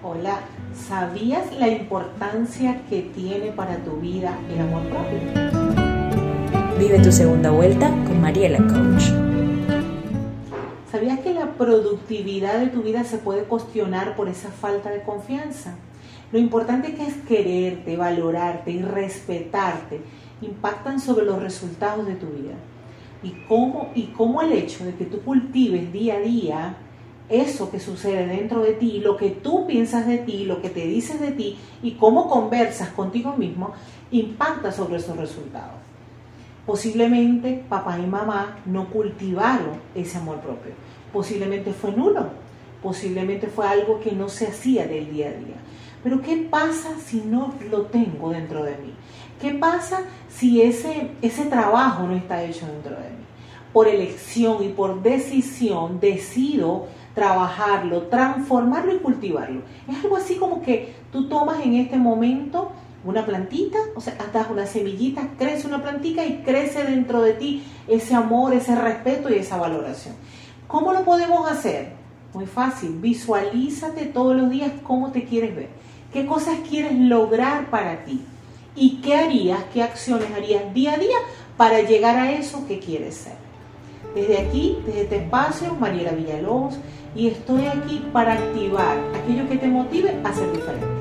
Hola, ¿sabías la importancia que tiene para tu vida el amor propio? Vive tu segunda vuelta con Mariela Coach. ¿Sabías que la productividad de tu vida se puede cuestionar por esa falta de confianza? Lo importante que es quererte, valorarte y respetarte impactan sobre los resultados de tu vida. Y cómo, y cómo el hecho de que tú cultives día a día eso que sucede dentro de ti, lo que tú piensas de ti, lo que te dices de ti y cómo conversas contigo mismo, impacta sobre esos resultados. Posiblemente papá y mamá no cultivaron ese amor propio. Posiblemente fue nulo. Posiblemente fue algo que no se hacía del día a día. Pero ¿qué pasa si no lo tengo dentro de mí? ¿Qué pasa si ese, ese trabajo no está hecho dentro de mí? Por elección y por decisión decido trabajarlo, transformarlo y cultivarlo. Es algo así como que tú tomas en este momento una plantita, o sea, das una semillita, crece una plantita y crece dentro de ti ese amor, ese respeto y esa valoración. ¿Cómo lo podemos hacer? Muy fácil, visualízate todos los días cómo te quieres ver, qué cosas quieres lograr para ti y qué harías, qué acciones harías día a día para llegar a eso que quieres ser. Desde aquí, desde este espacio, Mariela Villalobos, y estoy aquí para activar aquello que te motive a ser diferente.